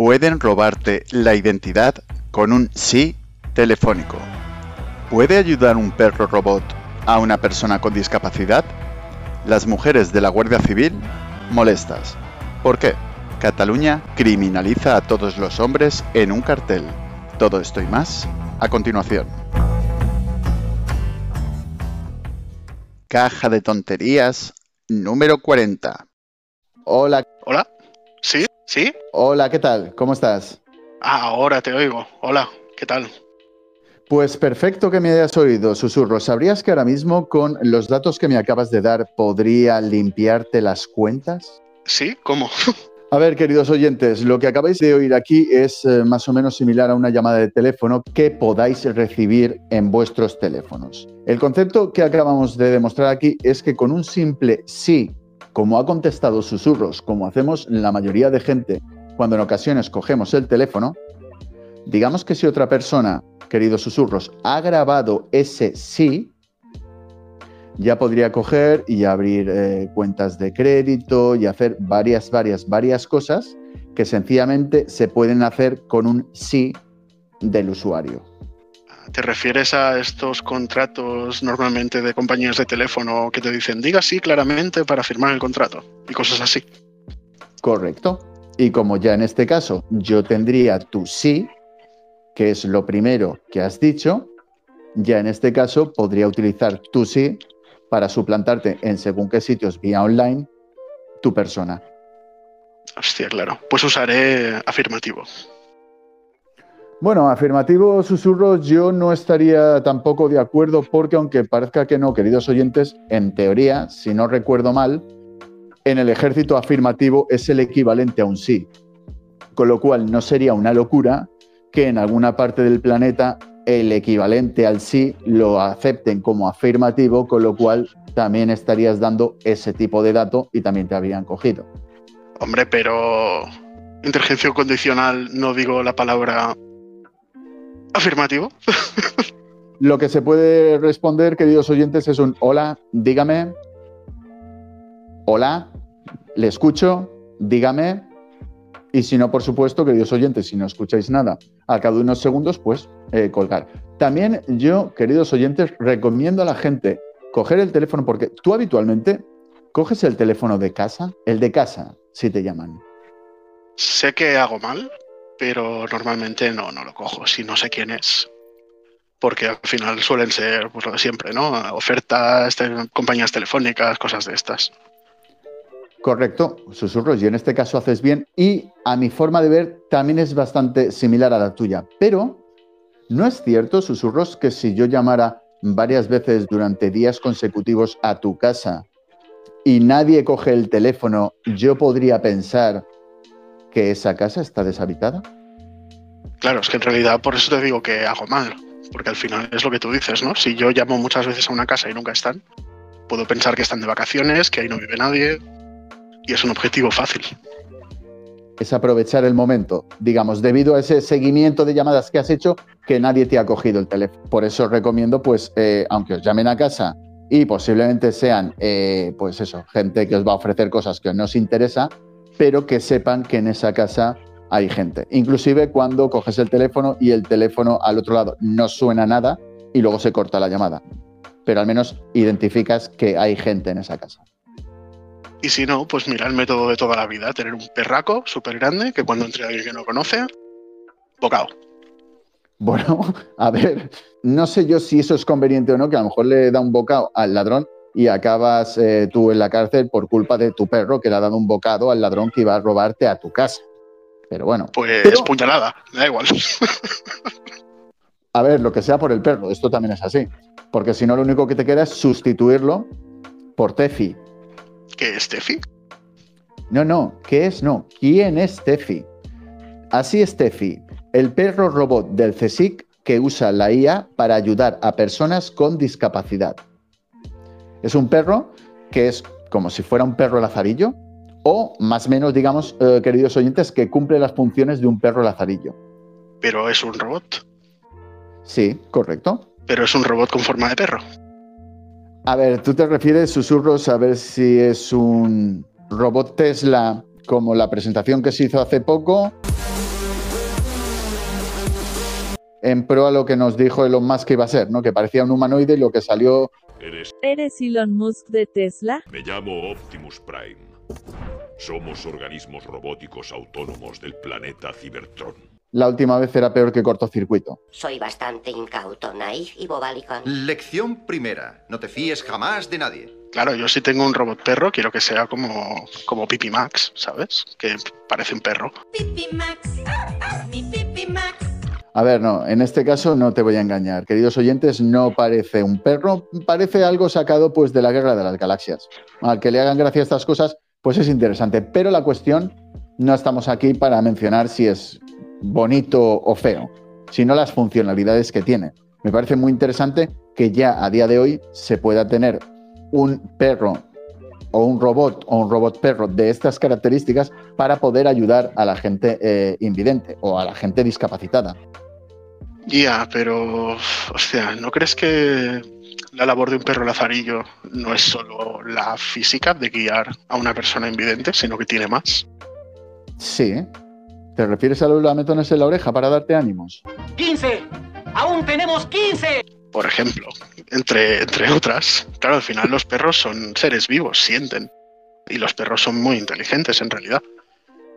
pueden robarte la identidad con un sí telefónico. ¿Puede ayudar un perro robot a una persona con discapacidad? Las mujeres de la Guardia Civil molestas. ¿Por qué? Cataluña criminaliza a todos los hombres en un cartel. Todo esto y más a continuación. Caja de tonterías número 40. Hola. Hola. ¿Sí? Hola, ¿qué tal? ¿Cómo estás? Ah, ahora te oigo. Hola, ¿qué tal? Pues perfecto que me hayas oído, susurro. ¿Sabrías que ahora mismo con los datos que me acabas de dar podría limpiarte las cuentas? Sí, ¿cómo? A ver, queridos oyentes, lo que acabáis de oír aquí es eh, más o menos similar a una llamada de teléfono que podáis recibir en vuestros teléfonos. El concepto que acabamos de demostrar aquí es que con un simple sí, como ha contestado susurros, como hacemos la mayoría de gente cuando en ocasiones cogemos el teléfono, digamos que si otra persona, queridos susurros, ha grabado ese sí, ya podría coger y abrir eh, cuentas de crédito y hacer varias, varias, varias cosas que sencillamente se pueden hacer con un sí del usuario. ¿Te refieres a estos contratos normalmente de compañías de teléfono que te dicen diga sí claramente para firmar el contrato y cosas así? Correcto. Y como ya en este caso yo tendría tu sí, que es lo primero que has dicho, ya en este caso podría utilizar tu sí para suplantarte en según qué sitios vía online tu persona. Hostia, claro. Pues usaré afirmativo. Bueno, afirmativo susurros yo no estaría tampoco de acuerdo porque aunque parezca que no, queridos oyentes, en teoría, si no recuerdo mal, en el ejército afirmativo es el equivalente a un sí. Con lo cual no sería una locura que en alguna parte del planeta el equivalente al sí lo acepten como afirmativo, con lo cual también estarías dando ese tipo de dato y también te habrían cogido. Hombre, pero inteligencia condicional no digo la palabra afirmativo. lo que se puede responder, queridos oyentes, es un hola, dígame, hola, le escucho, dígame, y si no, por supuesto, queridos oyentes, si no escucháis nada al cabo de unos segundos, pues eh, colgar. También yo, queridos oyentes, recomiendo a la gente coger el teléfono, porque tú habitualmente coges el teléfono de casa, el de casa, si te llaman. Sé que hago mal, pero normalmente no, no lo cojo, si no sé quién es. Porque al final suelen ser pues, lo siempre, ¿no? Ofertas, compañías telefónicas, cosas de estas. Correcto, susurros, y en este caso haces bien, y a mi forma de ver también es bastante similar a la tuya, pero ¿no es cierto, susurros, que si yo llamara varias veces durante días consecutivos a tu casa y nadie coge el teléfono, yo podría pensar que esa casa está deshabitada? Claro, es que en realidad por eso te digo que hago mal, porque al final es lo que tú dices, ¿no? Si yo llamo muchas veces a una casa y nunca están, puedo pensar que están de vacaciones, que ahí no vive nadie, y es un objetivo fácil. Es aprovechar el momento, digamos, debido a ese seguimiento de llamadas que has hecho, que nadie te ha cogido el teléfono. Por eso recomiendo, pues, eh, aunque os llamen a casa y posiblemente sean, eh, pues eso, gente que os va a ofrecer cosas que no os interesa, pero que sepan que en esa casa hay gente. Inclusive cuando coges el teléfono y el teléfono al otro lado no suena nada y luego se corta la llamada. Pero al menos identificas que hay gente en esa casa. Y si no, pues mira el método de toda la vida, tener un perraco súper grande que cuando entre alguien que no conoce, bocado. Bueno, a ver, no sé yo si eso es conveniente o no, que a lo mejor le da un bocado al ladrón y acabas eh, tú en la cárcel por culpa de tu perro que le ha dado un bocado al ladrón que iba a robarte a tu casa. Pero bueno. Pues puñalada, da igual. a ver, lo que sea por el perro, esto también es así. Porque si no, lo único que te queda es sustituirlo por Tefi, ¿Qué es Tefi? No, no, ¿qué es? No, ¿quién es Tefi? Así es Tefi, el perro robot del CSIC que usa la IA para ayudar a personas con discapacidad. Es un perro que es como si fuera un perro lazarillo, o más o menos, digamos, eh, queridos oyentes, que cumple las funciones de un perro lazarillo. Pero es un robot. Sí, correcto. Pero es un robot con forma de perro. A ver, tú te refieres, susurros, a ver si es un robot Tesla como la presentación que se hizo hace poco. en pro a lo que nos dijo Elon Musk que iba a ser, ¿no? Que parecía un humanoide y lo que salió... ¿Eres, ¿Eres Elon Musk de Tesla? me llamo Optimus Prime. Somos organismos robóticos autónomos del planeta Cybertron. La última vez era peor que cortocircuito. Soy bastante incauto, naif y bobalicón. Lección primera. No te fíes jamás de nadie. Claro, yo si tengo un robot perro, quiero que sea como, como Pipi Max, ¿sabes? Que parece un perro. Pipi Max, mi Pipi Max. A ver, no, en este caso no te voy a engañar. Queridos oyentes, no parece un perro, parece algo sacado pues de la Guerra de las Galaxias. Al que le hagan gracia estas cosas, pues es interesante. Pero la cuestión, no estamos aquí para mencionar si es bonito o feo, sino las funcionalidades que tiene. Me parece muy interesante que ya a día de hoy se pueda tener un perro o un robot o un robot perro de estas características para poder ayudar a la gente eh, invidente o a la gente discapacitada. Ya, pero, o sea, ¿no crees que la labor de un perro lazarillo no es solo la física de guiar a una persona invidente, sino que tiene más? Sí. ¿Te refieres a los lametones en la oreja para darte ánimos? 15. Aún tenemos 15. Por ejemplo, entre, entre otras. Claro, al final los perros son seres vivos, sienten. Y los perros son muy inteligentes en realidad.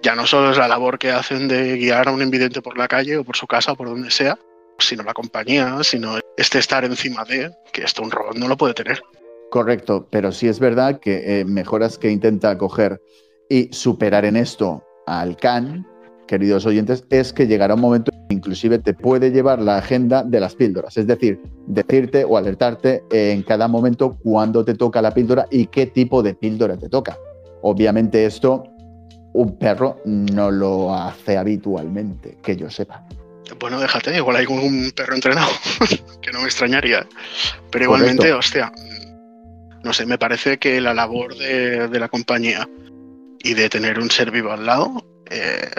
Ya no solo es la labor que hacen de guiar a un invidente por la calle o por su casa o por donde sea, sino la compañía, sino este estar encima de, que esto un robot no lo puede tener. Correcto, pero sí es verdad que eh, mejoras que intenta coger y superar en esto al CAN, queridos oyentes, es que llegará un momento inclusive te puede llevar la agenda de las píldoras, es decir, decirte o alertarte en cada momento cuándo te toca la píldora y qué tipo de píldora te toca. Obviamente esto un perro no lo hace habitualmente, que yo sepa. Bueno, déjate, igual hay un perro entrenado, que no me extrañaría. Pero igualmente, Correcto. hostia, no sé, me parece que la labor de, de la compañía y de tener un ser vivo al lado eh,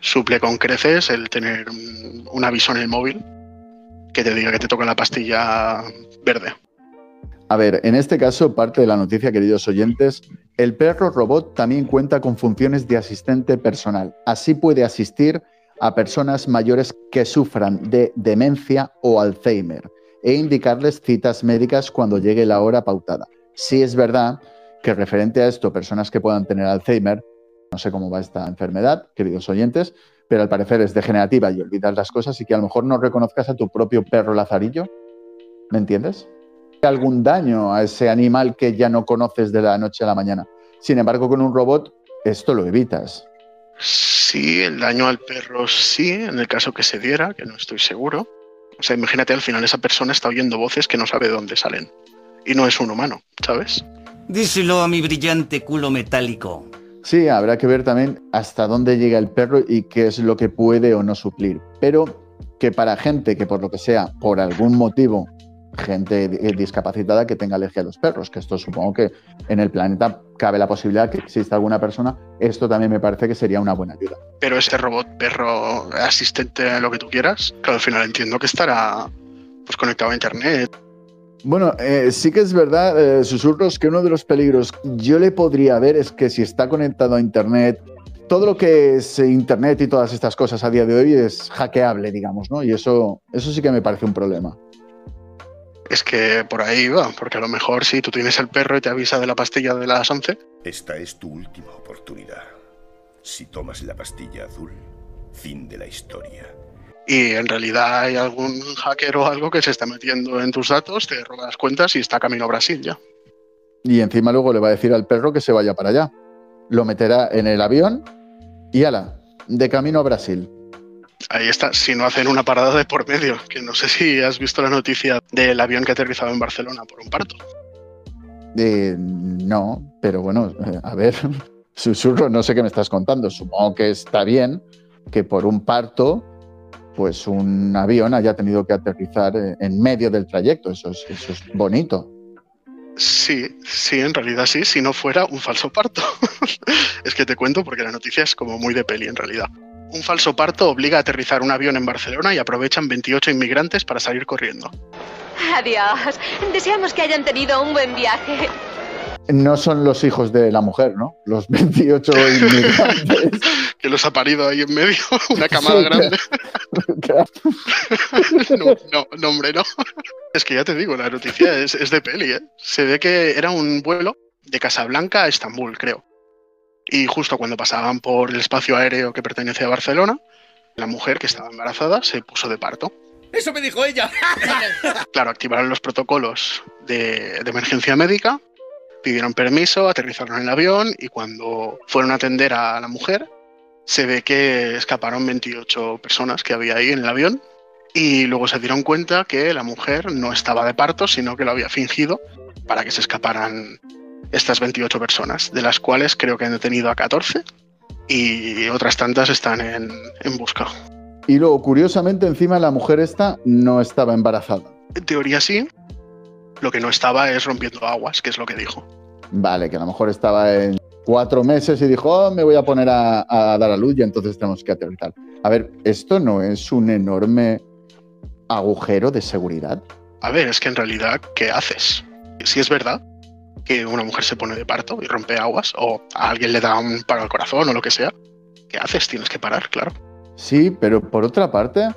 suple con creces el tener un, aviso en el móvil que te diga que te toca la pastilla verde. A ver, en este caso, parte de la noticia, queridos oyentes, el perro robot también cuenta con funciones de asistente personal. Así puede asistir a personas mayores que sufran de demencia o Alzheimer e indicarles citas médicas cuando llegue la hora pautada. Sí es verdad que referente a esto, personas que puedan tener Alzheimer, no sé cómo va esta enfermedad, queridos oyentes, pero al parecer es degenerativa y olvidas las cosas y que a lo mejor no reconozcas a tu propio perro lazarillo. ¿Me entiendes? algún daño a ese animal que ya no conoces de la noche a la mañana. Sin embargo, con un robot esto lo evitas. Sí, el daño al perro sí, en el caso que se diera, que no estoy seguro. O sea, imagínate al final esa persona está oyendo voces que no sabe de dónde salen. Y no es un humano, ¿sabes? Díselo a mi brillante culo metálico. Sí, habrá que ver también hasta dónde llega el perro y qué es lo que puede o no suplir. Pero que para gente que por lo que sea, por algún motivo, gente di- discapacitada que tenga alergia a los perros, que esto supongo que en el planeta cabe la posibilidad que exista alguna persona, esto también me parece que sería una buena ayuda. Pero ese robot perro asistente, lo que tú quieras, claro, al final entiendo que estará pues conectado a internet. Bueno, eh, sí que es verdad, eh, susurros, que uno de los peligros yo le podría ver es que si está conectado a Internet, todo lo que es Internet y todas estas cosas a día de hoy es hackeable, digamos, ¿no? Y eso, eso sí que me parece un problema. Es que por ahí va, porque a lo mejor si tú tienes el perro y te avisa de la pastilla de las 11, Esta es tu última oportunidad. Si tomas la pastilla azul, fin de la historia. Y en realidad hay algún hacker o algo que se está metiendo en tus datos, te roba las cuentas y está camino a Brasil ya. Y encima luego le va a decir al perro que se vaya para allá. Lo meterá en el avión y ala, de camino a Brasil. Ahí está, si no hacen una parada de por medio, que no sé si has visto la noticia del avión que ha aterrizado en Barcelona por un parto. Eh, no, pero bueno, eh, a ver, susurro, no sé qué me estás contando. Supongo que está bien que por un parto, pues un avión haya tenido que aterrizar eh, en medio del trayecto. Eso es, eso es bonito. Sí, sí, en realidad sí, si no fuera un falso parto. es que te cuento porque la noticia es como muy de peli en realidad. Un falso parto obliga a aterrizar un avión en Barcelona y aprovechan 28 inmigrantes para salir corriendo. Adiós. Deseamos que hayan tenido un buen viaje. No son los hijos de la mujer, ¿no? Los 28 inmigrantes. que los ha parido ahí en medio, una camada Sí, grande. Claro. No, no, no, hombre, no. Es que ya te digo, la noticia es, es de peli, ¿eh? Se ve que era un vuelo de Casablanca a Estambul, creo. Y justo cuando pasaban por el espacio aéreo que pertenece a Barcelona, la mujer que estaba embarazada se puso de parto. Eso me dijo ella. Claro, activaron los protocolos de, de emergencia médica, pidieron permiso, aterrizaron en el avión y cuando fueron a atender a la mujer, se ve que escaparon 28 personas que había ahí en el avión y luego se dieron cuenta que la mujer no estaba de parto, sino que lo había fingido para que se escaparan estas 28 personas, de las cuales creo que han detenido a 14 y otras tantas están en, en busca. Y luego, curiosamente, encima la mujer esta no estaba embarazada. En teoría sí, lo que no estaba es rompiendo aguas, que es lo que dijo. Vale, que a lo mejor estaba en cuatro meses y dijo, "Oh, me voy a poner a, a dar a luz y entonces tenemos que aterrizar. A ver, ¿esto no es un enorme agujero de seguridad? A ver, es que en realidad, ¿qué haces? Si es verdad que una mujer se pone de parto y rompe aguas, o a alguien le da un paro al corazón o lo que sea, ¿qué haces? Tienes que parar, claro. Sí, pero por otra parte,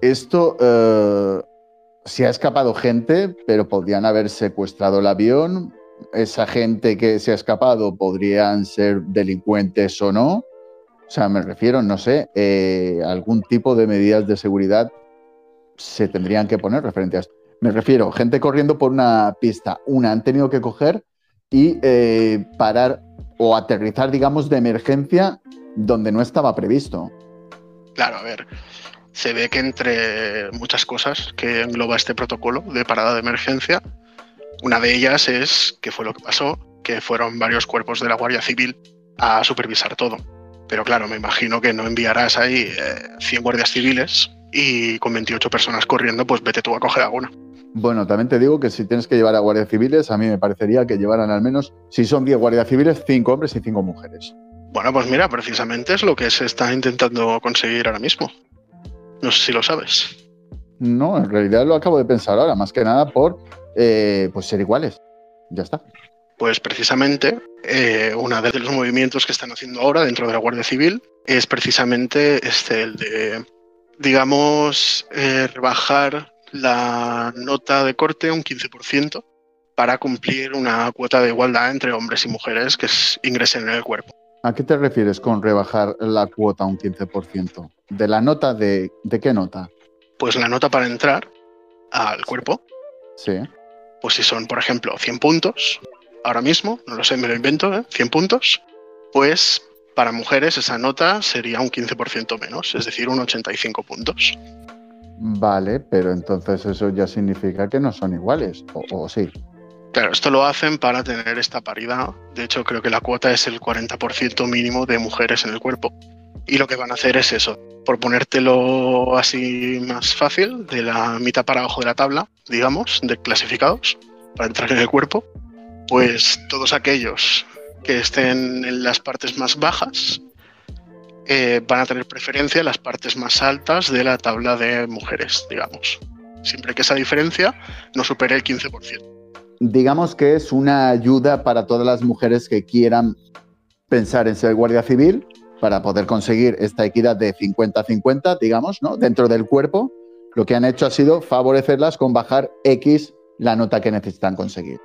esto eh, se ha escapado gente, pero podrían haber secuestrado el avión. Esa gente que se ha escapado podrían ser delincuentes o no. O sea, me refiero, no sé, eh, algún tipo de medidas de seguridad se tendrían que poner referente a esto. Me refiero, gente corriendo por una pista. Una han tenido que coger y eh, parar o aterrizar, digamos, de emergencia donde no estaba previsto. Claro, a ver, se ve que entre muchas cosas que engloba este protocolo de parada de emergencia, una de ellas es, que fue lo que pasó, que fueron varios cuerpos de la Guardia Civil a supervisar todo. Pero claro, me imagino que no enviarás ahí eh, 100 guardias civiles y con 28 personas corriendo, pues vete tú a coger alguna. Bueno, también te digo que si tienes que llevar a guardias civiles, a mí me parecería que llevaran al menos, si son 10 guardias civiles, 5 hombres y 5 mujeres. Bueno, pues mira, precisamente es lo que se está intentando conseguir ahora mismo. No sé si lo sabes. No, en realidad lo acabo de pensar ahora, más que nada por eh, pues ser iguales. Ya está. Pues precisamente eh, uno de los movimientos que están haciendo ahora dentro de la Guardia Civil es precisamente este, el de, digamos, eh, rebajar la nota de corte un 15% para cumplir una cuota de igualdad entre hombres y mujeres que ingresen en el cuerpo. ¿A qué te refieres con rebajar la cuota un 15%? ¿De la nota de, de qué nota? Pues la nota para entrar al cuerpo, Sí. pues si son, por ejemplo, 100 puntos, ahora mismo, no lo sé, me lo invento, ¿eh? 100 puntos, pues para mujeres esa nota sería un 15% menos, es decir, un 85 puntos. Vale, pero entonces eso ya significa que no son iguales, o, o sí. Claro, esto lo hacen para tener esta paridad. De hecho, creo que la cuota es el 40% mínimo de mujeres en el cuerpo. Y lo que van a hacer es eso, por ponértelo así más fácil, de la mitad para abajo de la tabla, digamos, de clasificados, para entrar en el cuerpo, pues todos aquellos que estén en las partes más bajas eh, van a tener preferencia en las partes más altas de la tabla de mujeres, digamos. Siempre que esa diferencia no supere el 15%. Digamos que es una ayuda para todas las mujeres que quieran pensar en ser guardia civil para poder conseguir esta equidad de 50-50, digamos, ¿no? Dentro del cuerpo, lo que han hecho ha sido favorecerlas con bajar X la nota que necesitan conseguir.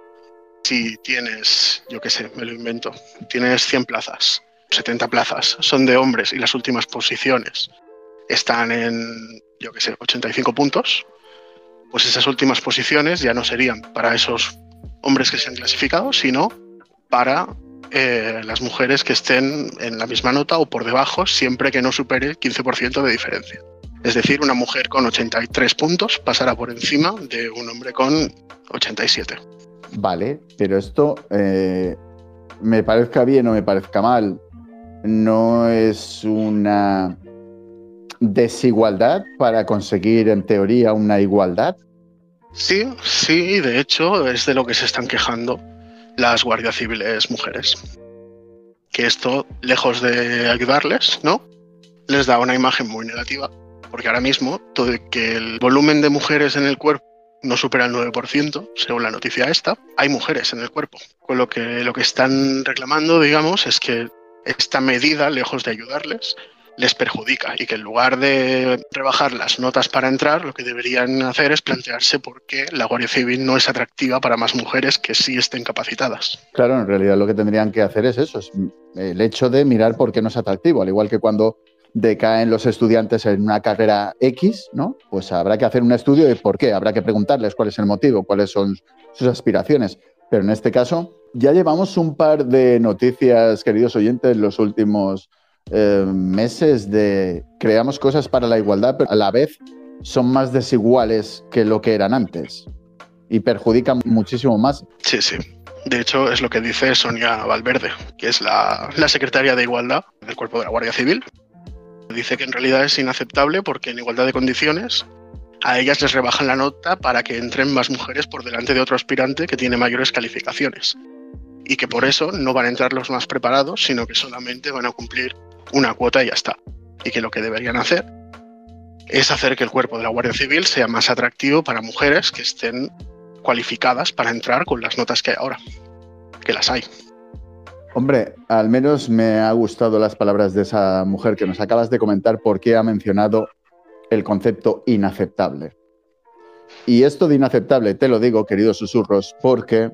si tienes, yo qué sé, me lo invento, tienes 100 plazas, 70 plazas son de hombres y las últimas posiciones están en, yo qué sé, 85 puntos, pues esas últimas posiciones ya no serían para esos hombres que se han clasificado, sino para eh, las mujeres que estén en la misma nota o por debajo, siempre que no supere el 15% de diferencia. Es decir, una mujer con 83 puntos pasará por encima de un hombre con 87. Vale, pero esto eh, me parezca bien o me parezca mal, no es una desigualdad para conseguir en teoría una igualdad. Sí, sí, de hecho es de lo que se están quejando las guardias civiles mujeres. Que esto, lejos de ayudarles, ¿no? Les da una imagen muy negativa, porque ahora mismo todo que el volumen de mujeres en el cuerpo no supera el 9%, según la noticia esta, hay mujeres en el cuerpo. Con lo que lo que están reclamando, digamos, es que esta medida, lejos de ayudarles, les perjudica y que en lugar de rebajar las notas para entrar, lo que deberían hacer es plantearse por qué la Guardia Civil no es atractiva para más mujeres que sí estén capacitadas. Claro, en realidad lo que tendrían que hacer es eso, es el hecho de mirar por qué no es atractivo, al igual que cuando decaen los estudiantes en una carrera X, ¿no? Pues habrá que hacer un estudio de por qué, habrá que preguntarles cuál es el motivo, cuáles son sus aspiraciones. Pero en este caso, ya llevamos un par de noticias, queridos oyentes, los últimos eh, meses de creamos cosas para la igualdad, pero a la vez son más desiguales que lo que eran antes y perjudican muchísimo más. Sí, sí. De hecho, es lo que dice Sonia Valverde, que es la, la secretaria de Igualdad del Cuerpo de la Guardia Civil. Dice que en realidad es inaceptable porque en igualdad de condiciones a ellas les rebajan la nota para que entren más mujeres por delante de otro aspirante que tiene mayores calificaciones. Y que por eso no van a entrar los más preparados, sino que solamente van a cumplir una cuota y ya está. Y que lo que deberían hacer es hacer que el cuerpo de la Guardia Civil sea más atractivo para mujeres que estén cualificadas para entrar con las notas que hay ahora, que las hay. Hombre, al menos me ha gustado las palabras de esa mujer que nos acabas de comentar porque ha mencionado el concepto inaceptable. Y esto de inaceptable te lo digo, queridos susurros, porque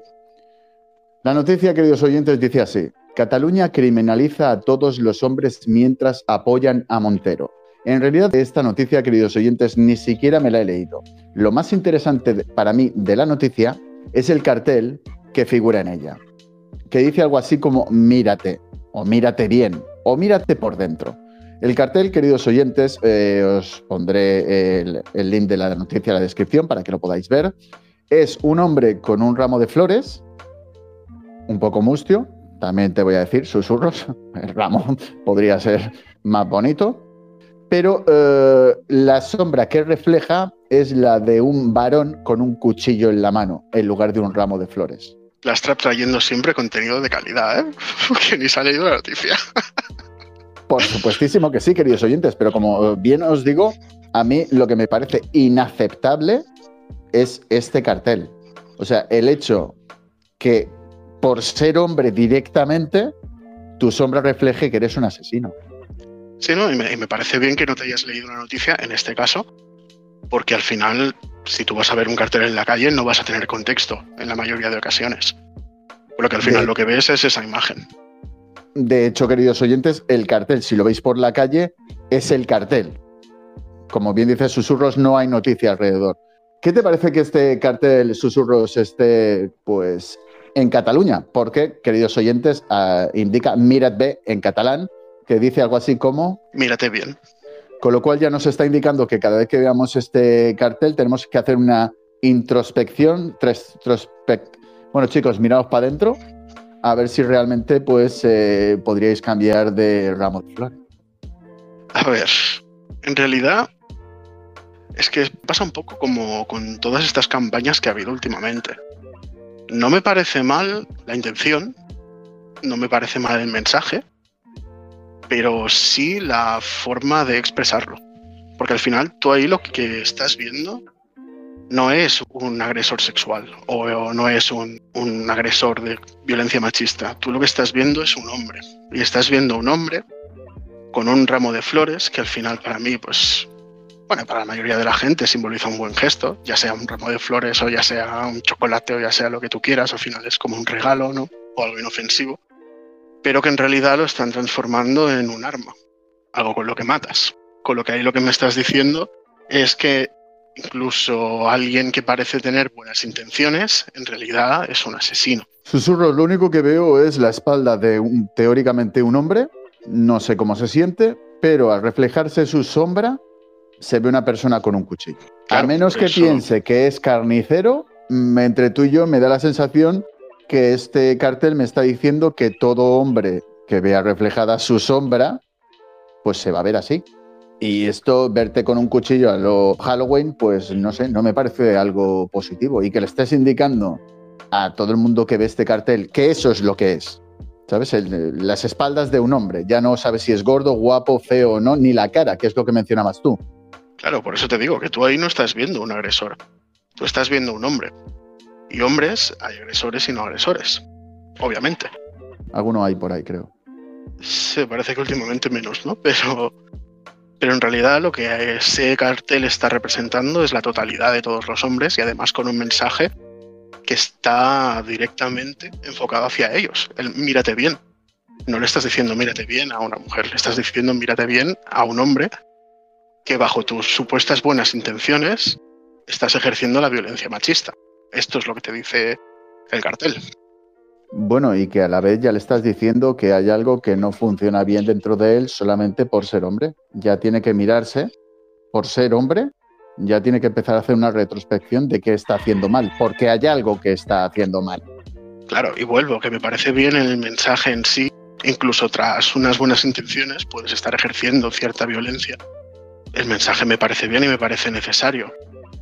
la noticia, queridos oyentes, dice así. Cataluña criminaliza a todos los hombres mientras apoyan a Montero. En realidad, esta noticia, queridos oyentes, ni siquiera me la he leído. Lo más interesante para mí de la noticia es el cartel que figura en ella, que dice algo así como mírate, o mírate bien, o mírate por dentro. El cartel, queridos oyentes, eh, os pondré el, el link de la noticia en la descripción para que lo podáis ver. Es un hombre con un ramo de flores, un poco mustio, también te voy a decir, susurros, el ramo podría ser más bonito, pero eh, la sombra que refleja es la de un varón con un cuchillo en la mano, en lugar de un ramo de flores. La está trayendo siempre contenido de calidad, ¿eh? que ni se ha leído la noticia. Por supuestísimo que sí, queridos oyentes, pero como bien os digo, a mí lo que me parece inaceptable es este cartel. O sea, el hecho que por ser hombre directamente, tu sombra refleje que eres un asesino. Sí, ¿no? Y me, y me parece bien que no te hayas leído la noticia en este caso, porque al final, si tú vas a ver un cartel en la calle, no vas a tener contexto en la mayoría de ocasiones. Por lo que al final De- lo que ves es esa imagen. De hecho, queridos oyentes, el cartel, si lo veis por la calle, es el cartel. Como bien dice Susurros, no hay noticia alrededor. ¿Qué te parece que este cartel Susurros esté, pues, en Cataluña? Porque, queridos oyentes, ah, indica Mirat bé en catalán, que dice algo así como Mírate bien. Con lo cual ya nos está indicando que cada vez que veamos este cartel tenemos que hacer una introspección. tres- Bueno, chicos, miraos para adentro a ver si realmente pues eh, podríais cambiar de ramo de flores. A ver, en realidad es que pasa un poco como con todas estas campañas que ha habido últimamente. No me parece mal la intención, no me parece mal el mensaje, pero sí la forma de expresarlo. Porque al final tú ahí lo que estás viendo no es un agresor sexual o, no es un, un agresor de violencia machista. Tú lo que estás viendo es un hombre. Y estás viendo un hombre con un ramo de flores que al final para mí, pues, bueno, para la mayoría de la gente simboliza un buen gesto, ya sea un ramo de flores o ya sea un chocolate o ya sea lo que tú quieras, al final es como un regalo, ¿no? O algo inofensivo, pero que en realidad lo están transformando en un arma, algo con lo que matas. Con lo que ahí lo que me estás diciendo es que incluso alguien que parece tener buenas intenciones, en realidad es un asesino. Susurros, lo único que veo es la espalda de un, teóricamente un hombre, no sé cómo se siente, pero al reflejarse su sombra se ve una persona con un cuchillo. a menos que eso- piense que es carnicero, mm, entre tú y yo me da la sensación que este cartel me está diciendo que todo hombre que vea reflejada su sombra, pues se va a ver así. Y esto, verte con un cuchillo a lo Halloween, pues no sé, no me parece algo positivo. Y que le estés indicando a todo el mundo que ve este cartel que eso es lo que es. ¿Sabes? El- las espaldas de un hombre. Ya no sabes si es gordo, guapo, feo o no, ni la cara, que es lo que mencionabas tú. Claro, por eso te digo que tú ahí no estás viendo un agresor. Tú estás viendo un hombre. Y hombres, hay agresores y no agresores. Obviamente. Alguno hay por ahí, creo. Se parece que últimamente menos, ¿no? Pero, pero en realidad lo que ese cartel está representando es la totalidad de todos los hombres y además con un mensaje que está directamente enfocado hacia ellos. El mírate bien. No le estás diciendo mírate bien a una mujer, le estás diciendo mírate bien a un hombre que bajo tus supuestas buenas intenciones estás ejerciendo la violencia machista. Esto es lo que te dice el cartel. Bueno, y que a la vez ya le estás diciendo que hay algo que no funciona bien dentro de él solamente por ser hombre. Ya tiene que mirarse por ser hombre, ya tiene que empezar a hacer una retrospección de qué está haciendo mal, porque hay algo que está haciendo mal. Claro, y vuelvo, que me parece bien el mensaje en sí, incluso tras unas buenas intenciones puedes estar ejerciendo cierta violencia. El mensaje me parece bien y me parece necesario,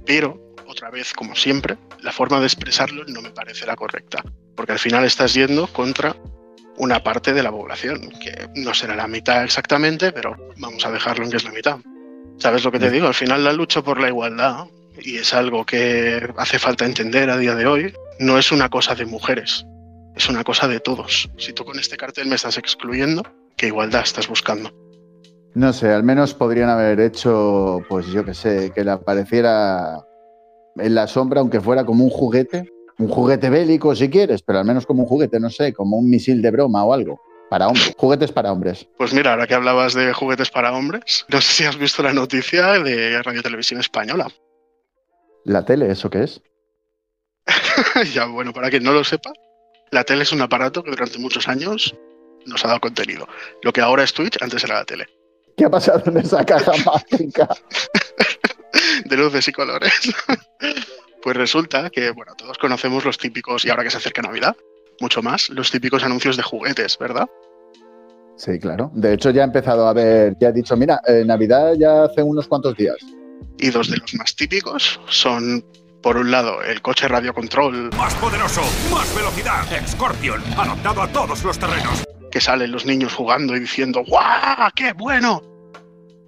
pero otra vez, como siempre, la forma de expresarlo no me parece la correcta, porque al final estás yendo contra una parte de la población, que no será la mitad exactamente, pero vamos a dejarlo en que es la mitad. ¿Sabes lo que te digo? Al final la lucha por la igualdad, y es algo que hace falta entender a día de hoy, no es una cosa de mujeres, es una cosa de todos. Si tú con este cartel me estás excluyendo, ¿qué igualdad estás buscando? No sé, al menos podrían haber hecho, pues yo qué sé, que le apareciera en la sombra, aunque fuera como un juguete, un juguete bélico si quieres, pero al menos como un juguete, no sé, como un misil de broma o algo. Para hombres, juguetes para hombres. Pues mira, ahora que hablabas de juguetes para hombres, no sé si has visto la noticia de Radio Televisión Española. ¿La tele, eso qué es? ya, bueno, para quien no lo sepa, la tele es un aparato que durante muchos años nos ha dado contenido. Lo que ahora es Twitch, antes era la tele. ¿Qué ha pasado en esa caja mágica? de luces y colores. pues resulta que, bueno, todos conocemos los típicos, y ahora que se acerca Navidad, mucho más, los típicos anuncios de juguetes, ¿verdad? Sí, claro. De hecho, ya ha empezado a ver, ya he dicho, mira, eh, Navidad ya hace unos cuantos días. Y dos de los más típicos son, por un lado, el coche radiocontrol. ¡Más poderoso! ¡Más velocidad! Scorpion, adaptado a todos los terrenos. Que salen los niños jugando y diciendo, ¡guau! ¡Qué bueno!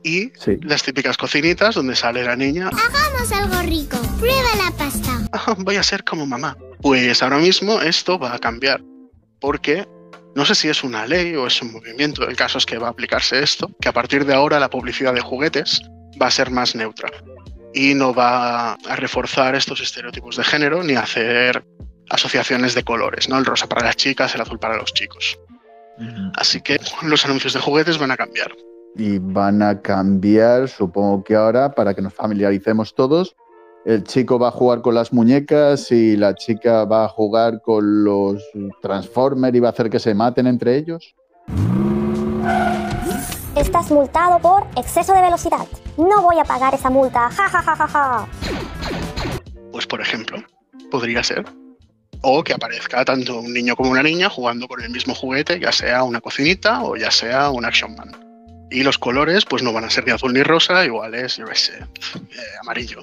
Y Sí. las típicas cocinitas donde sale la niña, Hagamos algo rico. Prueba la pasta. "Ah, voy a ser como mamá. Pues ahora mismo esto va a cambiar, porque no sé si es una ley o es un movimiento, el caso es que va a aplicarse esto, que a partir de ahora la publicidad de juguetes va a ser más neutra y no va a reforzar estos estereotipos de género ni a hacer asociaciones de colores, ¿no? El rosa para las chicas, el azul para los chicos. Así que los anuncios de juguetes van a cambiar. Y van a cambiar, supongo que ahora, para que nos familiaricemos todos. El chico va a jugar con las muñecas y la chica va a jugar con los Transformers y va a hacer que se maten entre ellos. Estás multado por exceso de velocidad. No voy a pagar esa multa. Ja, ja, ja, ja, ja. Pues por ejemplo, podría ser. O que aparezca tanto un niño como una niña jugando con el mismo juguete, ya sea una cocinita o ya sea un Action Man. Y los colores, pues no van a ser ni azul ni rosa, igual es, yo sé, eh, amarillo.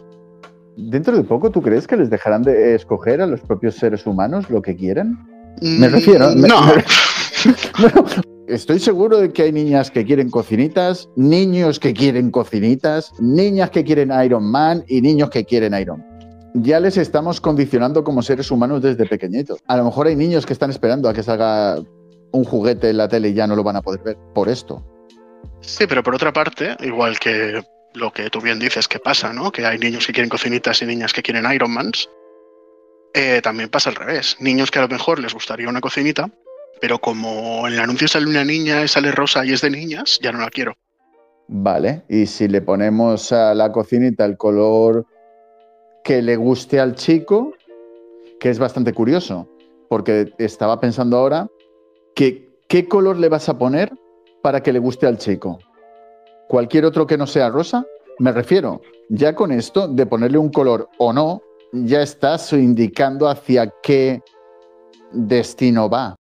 Dentro de poco, ¿tú crees que les dejarán de escoger a los propios seres humanos lo que quieren? Me Mm, refiero. me- no, me- estoy seguro de que hay niñas que quieren cocinitas, niños que quieren cocinitas, niñas que quieren Iron Man y niños que quieren Iron Man. Ya les estamos condicionando como seres humanos desde pequeñitos. A lo mejor hay niños que están esperando a que salga un juguete en la tele y ya no lo van a poder ver por esto. Sí, pero por otra parte, igual que lo que tú bien dices que pasa, ¿no? Que hay niños que quieren cocinitas y niñas que quieren Ironmans. eh, también pasa al revés. Niños que a lo mejor les gustaría una cocinita, pero como en el anuncio sale una niña y sale rosa y es de niñas, ya no la quiero. Vale, y si le ponemos a la cocinita el color que le guste al chico, que es bastante curioso, porque estaba pensando ahora que qué color le vas a poner para que le guste al chico. ¿Cualquier otro que no sea rosa? Me refiero, ya con esto de ponerle un color o no, ya estás indicando hacia qué destino va.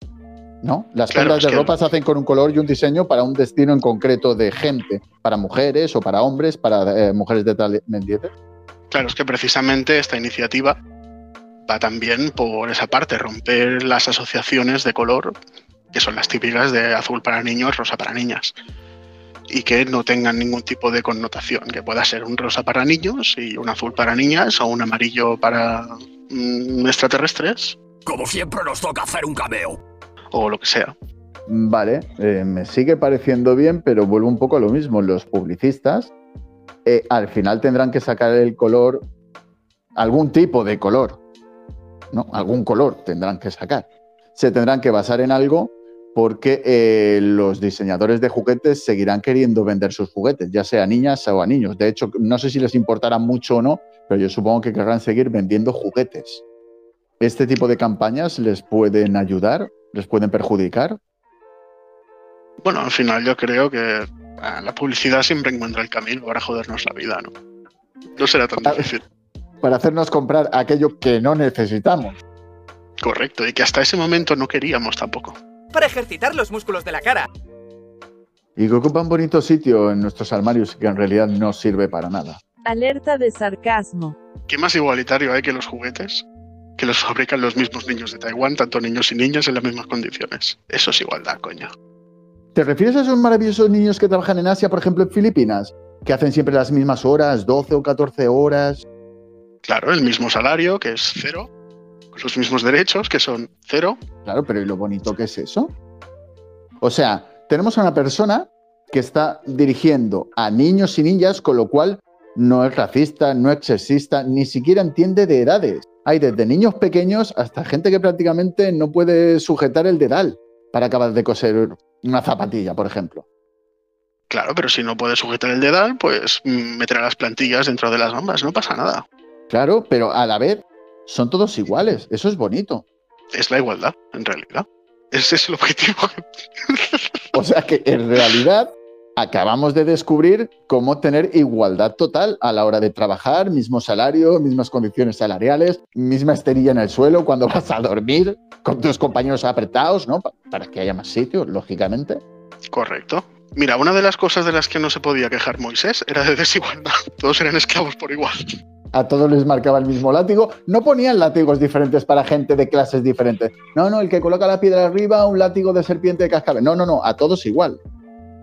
¿No? Las Claro, prendas de que- ropa se hacen con un color y un diseño para un destino en concreto de gente, para mujeres o para hombres, para eh, mujeres de tal, ¿me entiendes? Claro, es que precisamente esta iniciativa va también por esa parte, romper las asociaciones de color, que son las típicas de azul para niños, rosa para niñas. y que no tengan ningún tipo de connotación, que pueda ser un rosa para niños y un azul para niñas o un amarillo para mm, extraterrestres Como siempre nos toca hacer un cameo. o lo que sea. Vale, eh, me sigue pareciendo bien, pero vuelvo un poco a lo mismo. Los publicistas eh, al final tendrán que sacar el color, algún tipo de color, ¿no? Algún color tendrán que sacar. Se tendrán que basar en algo porque eh, los diseñadores de juguetes seguirán queriendo vender sus juguetes, ya sea a niñas o a niños. De hecho, no sé si les importará mucho o no, pero yo supongo que querrán seguir vendiendo juguetes. ¿Este tipo de campañas les pueden ayudar? ¿Les pueden perjudicar? Bueno, al final yo creo que la publicidad siempre encuentra el camino para jodernos la vida, ¿no? No será tan Ah. difícil. Para hacernos comprar aquello que no necesitamos. Correcto, y que hasta ese momento no queríamos tampoco. Para ejercitar los músculos de la cara. Y que ocupa un bonito sitio en nuestros armarios y que en realidad no sirve para nada. Alerta de sarcasmo. ¿Qué más igualitario hay que los juguetes? Que los fabrican los mismos niños de Taiwán, tanto niños y niñas en las mismas condiciones. Eso es igualdad, coño. ¿Te refieres a esos maravillosos niños que trabajan en Asia, por ejemplo, en Filipinas? Que hacen siempre las mismas horas, 12 o 14 horas. Claro, el mismo salario, que es cero, con los mismos derechos, que son cero. Claro, pero ¿y lo bonito que es eso? O sea, tenemos a una persona que está dirigiendo a niños y niñas, con lo cual no es racista, no es sexista, ni siquiera entiende de edades. Hay desde niños pequeños hasta gente que prácticamente no puede sujetar el dedal para acabar de coser una zapatilla, por ejemplo. Claro, pero si no puede sujetar el dedal, pues mm, meterá las plantillas dentro de las gambas, no pasa nada. Claro, pero a la vez son todos iguales. Eso es bonito. Es la igualdad, en realidad. Ese es el objetivo. O sea que en realidad acabamos de descubrir cómo tener igualdad total a la hora de trabajar, mismo salario, mismas condiciones salariales, misma esterilla en el suelo cuando vas a dormir, con tus compañeros apretados, ¿no? Pa- Para que haya más sitio, lógicamente. Correcto. Mira, una de las cosas de las que no se podía quejar Moisés era de desigualdad. Todos eran esclavos por igual. A todos les marcaba el mismo látigo. No ponían látigos diferentes para gente de clases diferentes. No, no, el que coloca la piedra arriba, un látigo de serpiente de cascabel. No, no, no, a todos igual.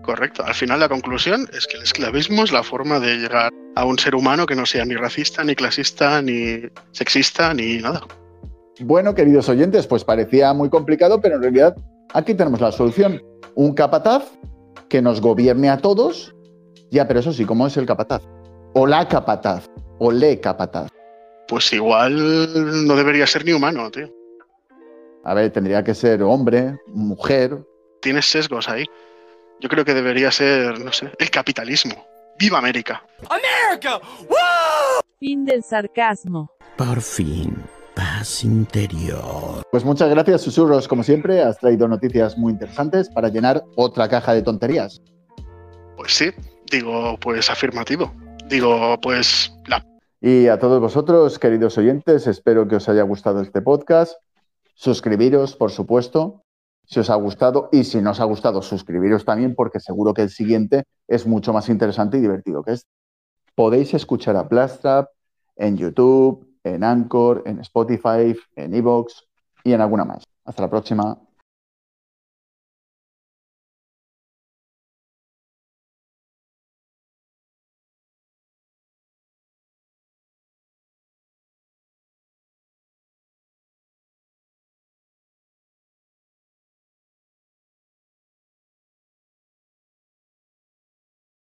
Correcto. Al final la conclusión es que el esclavismo es la forma de llegar a un ser humano que no sea ni racista, ni clasista, ni sexista, ni nada. Bueno, queridos oyentes, pues parecía muy complicado, pero en realidad aquí tenemos la solución. Un capataz que nos gobierne a todos. Ya, pero eso sí, ¿cómo es el capataz? O la capataz, o le capataz. Pues igual no debería ser ni humano, tío. A ver, tendría que ser hombre, mujer. Tienes sesgos ahí. Yo creo que debería ser, no sé, el capitalismo. ¡Viva América! ¡América! ¡Woo! Fin del sarcasmo. Por fin, paz interior. Pues muchas gracias, susurros. Como siempre, has traído noticias muy interesantes para llenar otra caja de tonterías. Pues sí, digo, pues afirmativo. Digo, pues la Y a todos vosotros, queridos oyentes, espero que os haya gustado este podcast. Suscribiros, por supuesto, si os ha gustado. Y si no os ha gustado, suscribiros también, porque seguro que el siguiente es mucho más interesante y divertido que este. Podéis escuchar a Plastrap en YouTube, en Anchor, en Spotify, en Evox y en alguna más. Hasta la próxima.